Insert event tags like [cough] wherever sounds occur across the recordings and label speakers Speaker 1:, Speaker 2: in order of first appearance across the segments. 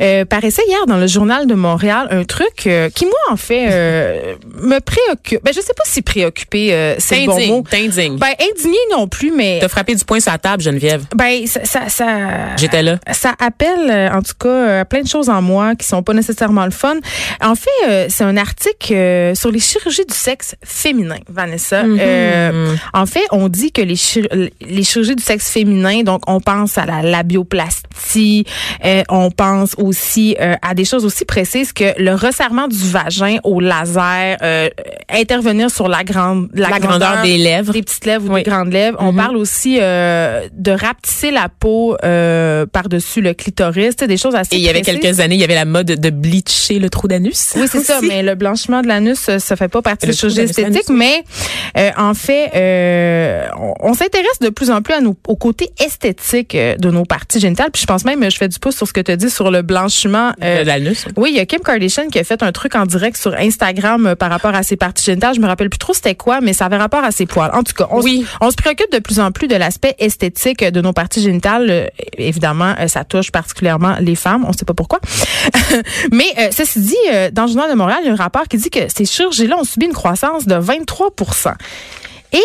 Speaker 1: Euh, paraissait hier dans le journal de Montréal un truc euh, qui moi en fait euh, me préoccupe. Ben je sais pas si préoccupé euh, c'est le bon mot.
Speaker 2: t'indigne.
Speaker 1: Ben indigné non plus mais
Speaker 2: T'as frappé du poing sur la table, Geneviève.
Speaker 1: ben ça ça, ça
Speaker 2: J'étais là.
Speaker 1: Ça appelle euh, en tout cas euh, plein de choses en moi qui sont pas nécessairement le fun. En fait, euh, c'est un article euh, sur les chirurgies du sexe féminin, Vanessa. Euh, en fait, on dit que les, chir- les chirurgies du sexe féminin, donc on pense à la labioplastie, euh, on pense aussi euh, à des choses aussi précises que le resserrement du vagin au laser, euh, intervenir sur la grande
Speaker 2: La grandeur des lèvres.
Speaker 1: des petites lèvres ou des grandes lèvres. On parle aussi euh, de rapetisser la peau par-dessus le clitoris, des choses assez
Speaker 2: Et il y avait quelques années, il y avait la mode de bleacher le trou d'anus.
Speaker 1: Oui, c'est ça, mais le blanchiment de l'anus, ça fait pas partie des
Speaker 2: d'anus,
Speaker 1: esthétiques, mais en fait, on, on s'intéresse de plus en plus à nos, au côté esthétique de nos parties génitales. Puis je pense même, je fais du pouce sur ce que tu dit sur le blanchiment. euh,
Speaker 2: l'anus.
Speaker 1: oui, il y a Kim Kardashian qui a fait un truc en direct sur Instagram euh, par rapport à ses parties génitales. Je me rappelle plus trop c'était quoi, mais ça avait rapport à ses poils. En tout cas, on, s-
Speaker 2: Oui.
Speaker 1: on se préoccupe de plus en plus de l'aspect esthétique de nos parties génitales. Euh, évidemment, ça touche particulièrement les femmes. On sait pas pourquoi. [laughs] mais ceci dit, dans le journal de Montréal, il y a un rapport qui dit que ces chirurgies-là ont subi une croissance de 23% Et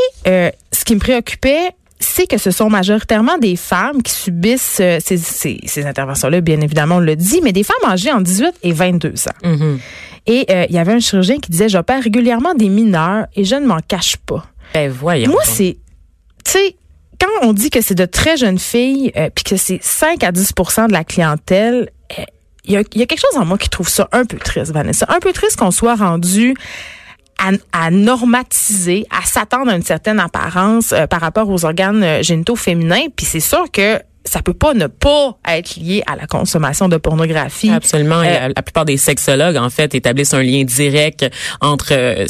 Speaker 1: ce qui me préoccupait, c'est que ce sont majoritairement des femmes qui subissent euh, ces, ces, ces interventions-là, bien évidemment, on le dit, mais des femmes âgées en 18 et 22 ans.
Speaker 2: Mhm.
Speaker 1: Et euh, il y avait un chirurgien qui disait, j'opère régulièrement des mineurs et je ne m'en cache pas.
Speaker 2: Ben voyons.
Speaker 1: Moi, c'est, tu sais, quand on dit que c'est de très jeunes filles, euh, puis que c'est 5 à 10% de la clientèle, euh, il y, a, il y a quelque chose en moi qui trouve ça un peu triste, Vanessa. Un peu triste qu'on soit rendu à, à normatiser, à s'attendre à une certaine apparence euh, par rapport aux organes euh, génitaux féminins. Puis c'est sûr que ça peut pas ne pas être lié à la consommation de pornographie.
Speaker 2: Absolument. Et
Speaker 1: Euh,
Speaker 2: la, la plupart des sexologues, en fait, établissent un lien direct entre euh,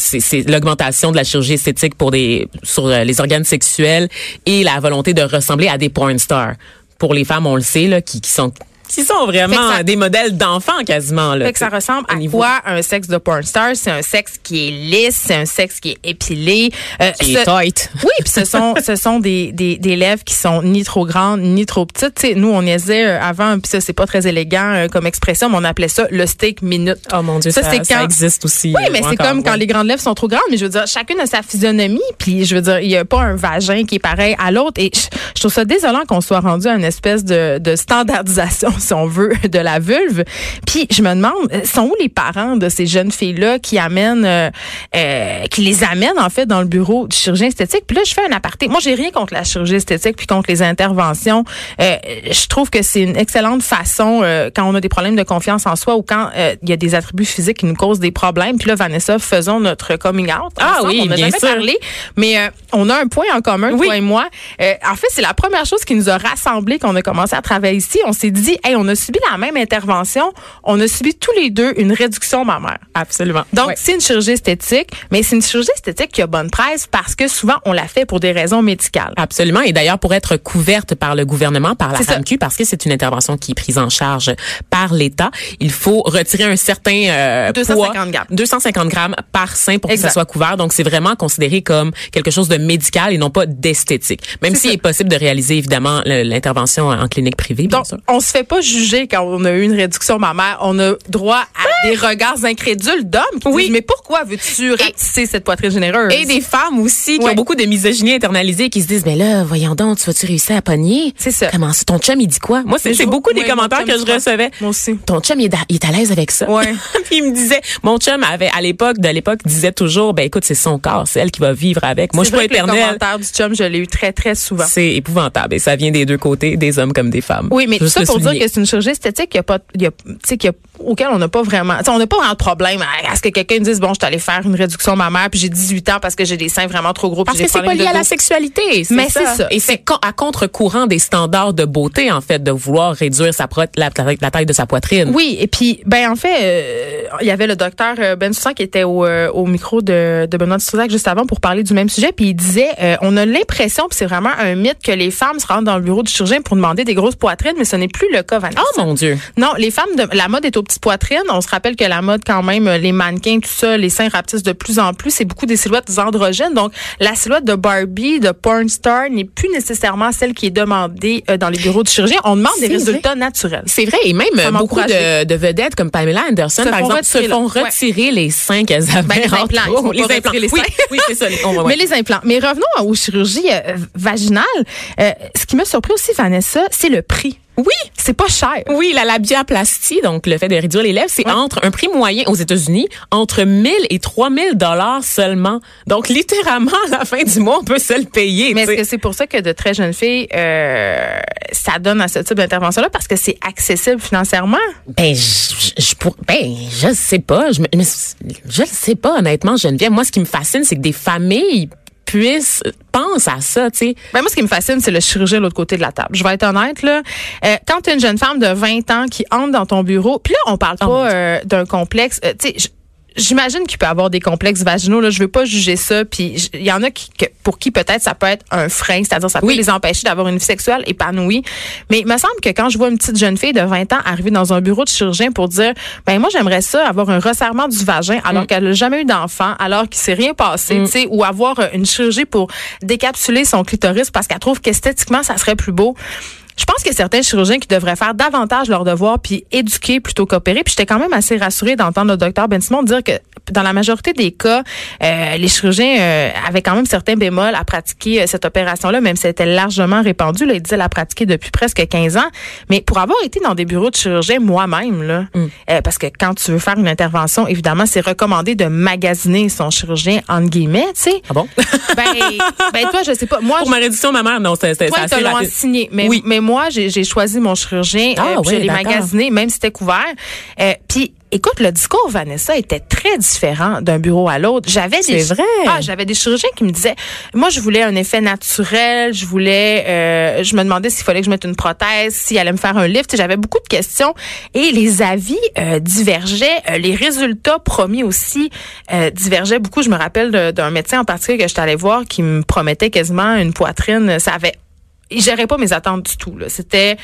Speaker 2: l'augmentation de la chirurgie esthétique pour des sur euh, les organes sexuels et la volonté de ressembler à des porn stars. Pour les femmes, on le sait, là, qui, qui sont qui sont vraiment
Speaker 1: ça-
Speaker 2: des modèles d'enfants quasiment. Là,
Speaker 1: Fait que ça ressemble à
Speaker 2: niveau-
Speaker 1: quoi un sexe de porn star? C'est un sexe qui est lisse, c'est un sexe qui est épilé. euh,
Speaker 2: Qui
Speaker 1: ce-
Speaker 2: est tight. [laughs]
Speaker 1: Oui, puis ce sont ce sont des, des, des lèvres qui sont ni trop grandes ni trop petites. Tu sais, nous on niaisait euh, avant, puis ça c'est pas très élégant euh, comme expression, mais on appelait ça le steak minute.
Speaker 2: Oh mon Dieu,
Speaker 1: Ça,
Speaker 2: ça,
Speaker 1: c'est
Speaker 2: ça
Speaker 1: quand-
Speaker 2: existe aussi.
Speaker 1: Oui, mais c'est comme quand les grandes lèvres sont trop grandes, mais je veux dire, chacune a sa physionomie, puis je veux dire, il y a pas un vagin qui est pareil à l'autre. Et je, je trouve ça désolant qu'on soit rendu à une espèce de, de standardisation, [laughs] si on veut, de la vulve. Puis je me demande, sont où les parents de ces jeunes filles-là qui amènent, euh, euh, qui les amènent en fait dans le bureau du chirurgien esthétique? Puis là, je fais un aparté. Moi, j'ai rien contre la chirurgie esthétique puis contre les interventions. Euh, je trouve que c'est une excellente façon euh, quand on a des problèmes de confiance en soi ou quand euh, il y a des attributs physiques qui nous causent des problèmes. Puis là, Vanessa, faisons notre coming out.
Speaker 2: Ah
Speaker 1: ensemble.
Speaker 2: oui,
Speaker 1: on n'a
Speaker 2: bien
Speaker 1: jamais
Speaker 2: sûr.
Speaker 1: parlé, mais euh, on a un point en commun,
Speaker 2: Oui.
Speaker 1: toi et moi. Euh, en fait, c'est la première chose qui nous a rassemblés quand on a commencé à travailler ici. On s'est dit, hey, on a subi la même intervention. On a subi tous les deux une réduction mammaire.
Speaker 2: Absolument.
Speaker 1: Donc, c'est une chirurgie esthétique, mais c'est une chirurgie esthétique qui a bonne presse parce que souvent, on la fait pour des raisons médicales.
Speaker 2: Absolument. Et d'ailleurs, pour être couverte par le gouvernement, par la. FAMQ, parce que c'est une intervention qui est prise en charge par l'État, il faut retirer un certain euh,
Speaker 1: 250
Speaker 2: poids,
Speaker 1: grammes.
Speaker 2: 250 grammes par sein pour que ça soit couvert. Donc, c'est vraiment considéré comme quelque chose de médical et non pas d'esthétique. Même s'il est possible de réaliser, évidemment, l'intervention en clinique privée, bien
Speaker 1: Donc,
Speaker 2: sûr.
Speaker 1: on se fait pas juger quand on a eu une réduction mammaire. On a droit à des regards incrédules d'hommes qui
Speaker 2: Oui.
Speaker 1: disent, mais pourquoi veux-tu ratisser cette poitrine généreuse?
Speaker 2: Et des femmes aussi qui
Speaker 1: Ouais.
Speaker 2: ont beaucoup de misogynie internalisée qui se disent, mais là, voyons donc, tu vas-tu réussir à pogner?
Speaker 1: C'est ça.
Speaker 2: Comment? Ton chum, il dit quoi? Moi, c'est beaucoup des
Speaker 1: ouais,
Speaker 2: commentaires que
Speaker 1: je crois.
Speaker 2: recevais.
Speaker 1: Moi aussi.
Speaker 2: Ton chum, il est, à- il est à l'aise avec ça.
Speaker 1: Ouais. [laughs]
Speaker 2: Puis il me disait, mon chum avait, à l'époque, de l'époque, disait toujours, ben écoute, c'est son corps, c'est elle qui va vivre avec. Moi, je suis pas
Speaker 1: Le
Speaker 2: éternelle.
Speaker 1: commentaire du chum, je l'ai eu très, très souvent.
Speaker 2: C'est épouvantable et ça vient des deux côtés, des hommes comme des femmes.
Speaker 1: Oui, mais tout ça
Speaker 2: le
Speaker 1: pour dire que c'est une chirurgie esthétique, il y a pas, il y a, tu sais, qu'il y a- auquel on n'a pas vraiment, on n'a pas vraiment de problème à, à ce que quelqu'un dise, bon, je suis allé faire une réduction mammaire, puis j'ai 18 ans parce que j'ai des seins vraiment trop gros,
Speaker 2: Parce que c'est pas lié à la sexualité.
Speaker 1: Mais c'est ça.
Speaker 2: Et c'est à contre-courant des standards de beauté, en fait, de vouloir réduire sa pro- la, la- la taille de sa poitrine.
Speaker 1: Oui, et puis, ben en fait, euh, il y avait le docteur euh, Ben Soussan qui était au, euh, au micro de, de Benoît Dutrisac juste avant pour parler du même sujet, puis il disait, euh, on a l'impression, puis c'est vraiment un mythe, que les femmes se rendent dans le bureau du chirurgien pour demander des grosses poitrines, mais ce n'est plus le cas, Vanessa.
Speaker 2: Oh mon Dieu.
Speaker 1: Non, les femmes de la mode est aux petites poitrines. On se rappelle que la mode, quand même, les mannequins, tout ça, les seins rapetissent de plus en plus. C'est beaucoup des silhouettes androgènes. Donc, la silhouette de Barbie, de porn star, n'est plus nécessairement celle qui est demandée euh, dans les bureaux de chirurgien. On demande des résultats naturels.
Speaker 2: C'est vrai. Et même beaucoup de, de, vedettes comme Pamela Anderson, par exemple, se font retirer les seins qu'elles avaient.
Speaker 1: Ben, les implants. les implants. Les.
Speaker 2: Oui, c'est ça. [laughs]
Speaker 1: Mais les implants. Mais revenons aux chirurgies euh, vaginales. Euh, ce qui m'a surpris aussi, Vanessa, c'est le prix.
Speaker 2: Oui,
Speaker 1: c'est pas cher.
Speaker 2: Oui, la labiaplastie, donc le fait de réduire les lèvres, c'est entre un prix moyen aux États-Unis entre 1000 et 3000 dollars seulement. Donc littéralement à la fin du mois, on peut se le payer.
Speaker 1: Mais est-ce que c'est pour ça que de très jeunes filles euh, ça donne à ce type d'intervention là parce que c'est accessible financièrement?
Speaker 2: Ben je, je pour, ben je sais pas, je je sais pas honnêtement Geneviève. Moi ce qui me fascine c'est que des familles puisse pense à ça, tu sais.
Speaker 1: Ben moi, ce qui me fascine, c'est le chirurgien de l'autre côté de la table. Je vais être honnête là. Euh, quand tu une jeune femme de 20 ans qui entre dans ton bureau, puis là, on parle oh pas euh, d'un complexe. Euh, tu sais, J'imagine qu'il peut avoir des complexes vaginaux. Là, je veux pas juger ça. Puis il y en a qui, pour qui peut-être ça peut être un frein, c'est-à-dire ça peut les empêcher d'avoir une vie sexuelle épanouie. Mais il me semble que quand je vois une petite jeune fille de 20 ans arriver dans un bureau de chirurgien pour dire, ben moi j'aimerais ça avoir un resserrement du vagin alors mm. qu'elle n'a jamais eu d'enfant, alors qu'il s'est rien passé, mm. tu sais, ou avoir une chirurgie pour décapsuler son clitoris parce qu'elle trouve qu'esthétiquement ça serait plus beau. Je pense qu'il y a certains chirurgiens qui devraient faire davantage leur devoir puis éduquer plutôt qu'opérer. Puis j'étais quand même assez rassurée d'entendre le docteur Ben Simon dire que dans la majorité des cas, euh, les chirurgiens euh, avaient quand même certains bémols à pratiquer euh, cette opération-là, même si elle était largement répandue. Là, il disait la pratiquer depuis presque 15 ans. Mais pour avoir été dans des bureaux de chirurgiens moi-même, là, mm. parce que quand tu veux faire une intervention, évidemment, c'est recommandé de magasiner son chirurgien entre guillemets, tu sais.
Speaker 2: Ah bon? [laughs]
Speaker 1: ben, ben toi, je sais pas. Moi,
Speaker 2: pour ma réduction, ma mère, non, c'était
Speaker 1: assez
Speaker 2: rapide.
Speaker 1: signé. Mais, oui. mais moi, j'ai choisi mon chirurgien, ah, euh, je l'ai magasiné, même si c'était couvert. Euh, puis Écoute, le discours Vanessa était très différent d'un bureau à l'autre. J'avais
Speaker 2: des vrai.
Speaker 1: Ah, j'avais des chirurgiens qui me disaient moi je voulais un effet naturel, je voulais euh, je me demandais s'il fallait que je mette une prothèse, s'il allait me faire un lift, j'avais beaucoup de questions et les avis euh, divergeaient, les résultats promis aussi divergeaient beaucoup. Je me rappelle d'un médecin en particulier que je allée voir qui me promettait quasiment une poitrine, ça avait il gérait pas mes attentes du tout. C'était,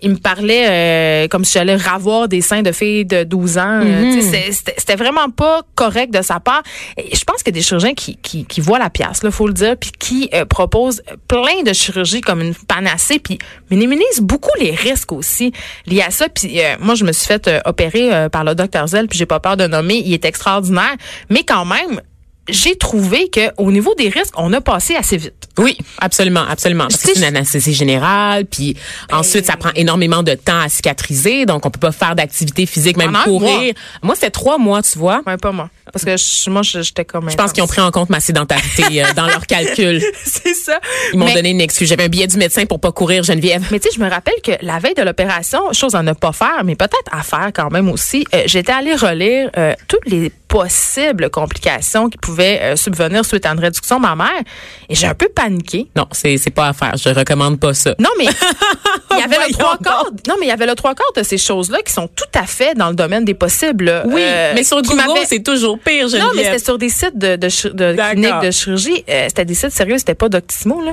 Speaker 1: il me parlait euh, comme si j'allais ravoir des seins de filles de 12 ans. Euh, mm-hmm. C'était vraiment pas correct de sa part. Et je pense qu'il y a des chirurgiens qui, qui, qui voient la pièce, là, faut le dire, puis qui euh, proposent plein de chirurgies comme une panacée, puis minimisent beaucoup les risques aussi liés à ça. Puis moi, je me suis fait opérer par le docteur Zell, puis j'ai pas peur de nommer, il est extraordinaire, mais quand même, j'ai trouvé que au niveau des risques, on a passé assez vite.
Speaker 2: Oui, absolument, absolument. Parce que c'est une anesthésie générale, puis ben, ensuite ça prend énormément de temps à cicatriser, donc on peut pas faire d'activité physique, même courir. Moi, c'était trois mois, tu vois.
Speaker 1: Ouais, pas moi, parce que moi j'étais comme.
Speaker 2: Je pense qu'ils ont pris en compte ma sédentarité euh, dans leur calcul. [laughs]
Speaker 1: c'est ça.
Speaker 2: Ils m'ont donné une excuse. J'avais un billet du médecin pour pas courir, Geneviève.
Speaker 1: Mais tu sais, je me rappelle que la veille de l'opération, chose à ne pas faire, mais peut-être à faire quand même aussi. Euh, j'étais allée relire euh, toutes les possibles complications qui pouvaient euh, subvenir suite à une réduction mammaire. Et j'ai un peu paniqué.
Speaker 2: Non, c'est c'est pas à faire. Je recommande pas ça.
Speaker 1: Non, mais [laughs] il y avait le trois quarts. Non, mais il y avait le trois quarts de ces choses-là qui sont tout à fait dans le domaine des possibles.
Speaker 2: Oui, euh, mais sur Google, c'est toujours pire. Geneviève.
Speaker 1: Non, mais c'était sur des sites de, de, de cliniques de chirurgie. Euh, c'était des sites sérieux. C'était pas Doctissimo là.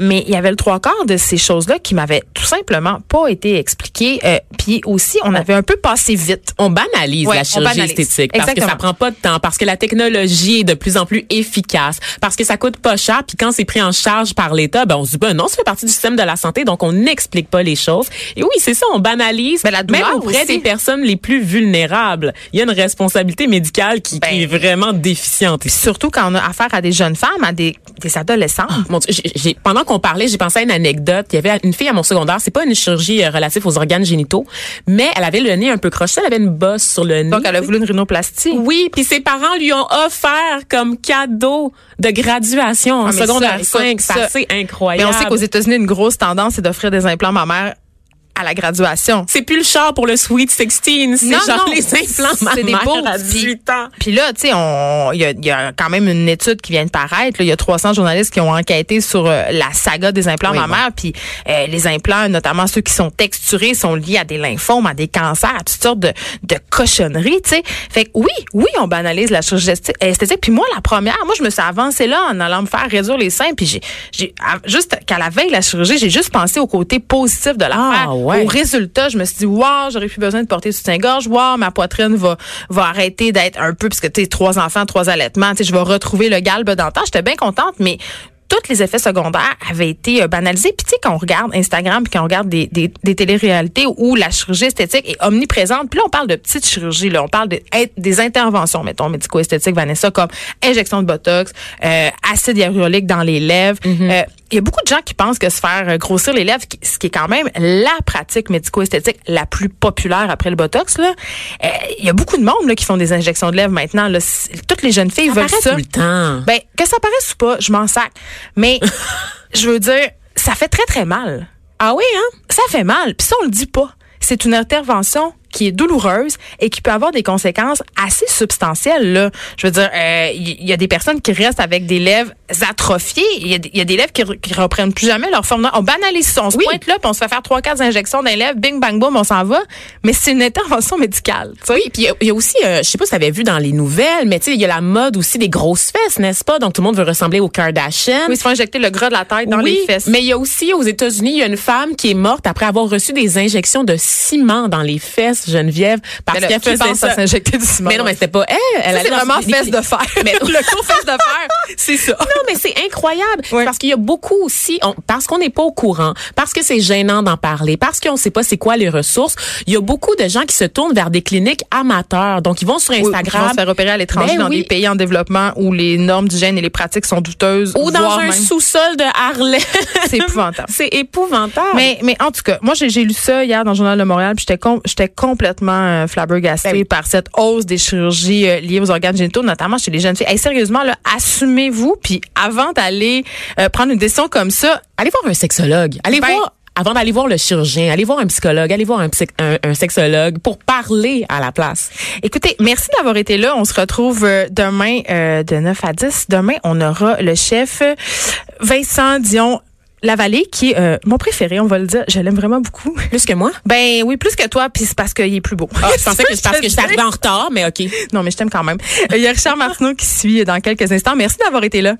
Speaker 1: mais il y avait le trois quarts de ces choses-là qui m'avaient tout simplement pas été expliquées. Puis aussi, on avait un peu passé vite.
Speaker 2: On banalise la chirurgie esthétique parce que ça prend pas de temps, parce que la technologie est de plus en plus efficace, parce que ça coûte pas cher, puis quand c'est pris en charge par l'État, ben on se dit ben non, ça fait partie du système de la santé, donc on n'explique pas les choses. Et oui, c'est ça, on banalise.
Speaker 1: Mais la
Speaker 2: même auprès des personnes les plus vulnérables, il y a une responsabilité médicale qui, qui est ben, vraiment déficiente.
Speaker 1: surtout quand on a affaire à des jeunes femmes, à des, des adolescents. Ah,
Speaker 2: mon Dieu, j'ai, pendant qu'on parlait, j'ai pensé à une anecdote. Il y avait une fille à mon secondaire, c'est pas une chirurgie euh, relative aux organes génitaux, mais elle avait le nez un peu croché, elle avait une bosse sur le nez.
Speaker 1: Donc elle a voulu une rhinoplastie.
Speaker 2: Oui, puis ses parents lui ont offert comme cadeau de graduation en ah, secondaire 5. C'est assez incroyable.
Speaker 1: Mais on sait qu'aux États-Unis, une grosse tendance, c'est d'offrir des implants mammaires à la graduation.
Speaker 2: C'est plus le char pour le Sweet 16, c'est genre les implants
Speaker 1: C'est des beaux. à 18 ans. Puis là, tu sais, il y a, y a, quand même une étude qui vient de paraître. Il y a 300 journalistes qui ont enquêté sur euh, la saga des implants mammaires. Puis euh, les implants, notamment ceux qui sont texturés, sont liés à des lymphomes, à des cancers, à toutes sortes de, de cochonneries, tu sais. Fait que oui, oui, on banalise la chirurgie esthétique. Puis moi, la première, moi, je me suis avancée là en allant me faire réduire les seins. Puis j'ai, juste qu'à la veille de la chirurgie, j'ai juste pensé au côté positif de l'affaire.
Speaker 2: Ah,
Speaker 1: au résultat, je me suis dit, wow, j'aurais plus besoin de porter soutien-gorge. Wow, ma poitrine va, va arrêter d'être un peu, puisque tu trois enfants, trois allaitements, tu sais, je vais retrouver le galbe d'antan. J'étais bien contente, mais tous les effets secondaires avaient été euh, banalisés. Puis tu sais, quand on regarde Instagram, puis quand on regarde des, des, des téléréalités où la chirurgie esthétique est omniprésente, puis là, on parle de petites chirurgies, là, on parle de, des interventions, mettons, médico-esthétiques, Vanessa, comme injection de Botox, euh, acide hyaluronique dans les lèvres. Mm-hmm. euh, il y a beaucoup de gens qui pensent que se faire euh, grossir les lèvres, ce qui est quand même la pratique médico-esthétique la plus populaire après le Botox, là, euh, il y a beaucoup de monde là, qui font des injections de lèvres maintenant. Là. Toutes les jeunes filles veulent ça.
Speaker 2: Tout le temps.
Speaker 1: Ben, que ça paraisse ou pas, je m'en sac. Mais [laughs] je veux dire, ça fait très, très mal.
Speaker 2: Ah oui, hein?
Speaker 1: Ça fait mal. Puis ça, on le dit pas. C'est une intervention qui est douloureuse et qui peut avoir des conséquences assez substantielles. Là. Je veux dire, il euh, y, a des personnes qui restent avec des lèvres atrophiées. Il y, a des lèvres qui, qui reprennent plus jamais leur forme. On banalise ça. On se pointe là, puis on se fait faire trois, quatre injections dans les lèvres, bing, bang, boom, on s'en va. Mais c'est une intervention médicale.
Speaker 2: Oui, puis il y, a aussi, euh, je sais pas si tu avais vu dans les nouvelles, mais il y a la mode aussi des grosses fesses, n'est-ce pas? Donc tout le monde veut ressembler aux Kardashian.
Speaker 1: Oui, ils se font injecter le gras de la tête dans les fesses.
Speaker 2: Mais il y a aussi aux États-Unis, il y a une femme qui est morte après avoir reçu des injections de ciment dans les fesses, Geneviève parce qu'elle faisait ça.
Speaker 1: s'injecter du ciment.
Speaker 2: Mais non, mais c'était pas elle. Elle
Speaker 1: c'est vraiment fesse de fer. Mais [laughs] le cours fesse de fer, c'est ça.
Speaker 2: Non, mais c'est incroyable parce qu'il y a beaucoup aussi, parce qu'on n'est pas au courant, parce que c'est gênant d'en parler, parce qu'on ne sait pas c'est quoi les ressources. Il y a beaucoup de gens qui se tournent vers des cliniques amateurs. Donc ils vont sur Instagram.
Speaker 1: ils vont se faire opérer à l'étranger ben dans des pays en développement où les normes d'hygiène et les pratiques sont douteuses.
Speaker 2: Ou dans un sous-sol de Harlem.
Speaker 1: c'est épouvantable. [laughs]
Speaker 2: c'est épouvantable.
Speaker 1: Mais mais en tout cas, moi j'ai lu ça hier dans le journal de Montréal, puis j'étais j'étais complètement euh, flabbergasté ben par cette hausse des chirurgies euh, liées aux organes génitaux, notamment chez les jeunes filles. sérieusement, là, assumez-vous, puis avant d'aller euh, prendre une décision comme ça,
Speaker 2: allez voir un sexologue. Allez ben, voir avant d'aller voir le chirurgien, allez voir un psychologue, allez voir un, un, sexologue pour parler à la place.
Speaker 1: Écoutez, merci d'avoir été là. On se retrouve euh, demain de 9 à 10. Demain, on aura le chef Vincent Dion la vallée, qui est euh, mon préféré, on va le dire. Je l'aime vraiment beaucoup. [laughs]
Speaker 2: Plus que moi?
Speaker 1: Ben oui, plus que toi, puis c'est parce qu'il est plus beau.
Speaker 2: Ah, je pensais que [laughs] c'est parce que je suis arrivée en retard, mais OK.
Speaker 1: Non, mais je t'aime quand même. Il y a Richard Martineau qui suit dans quelques instants. Merci d'avoir été là.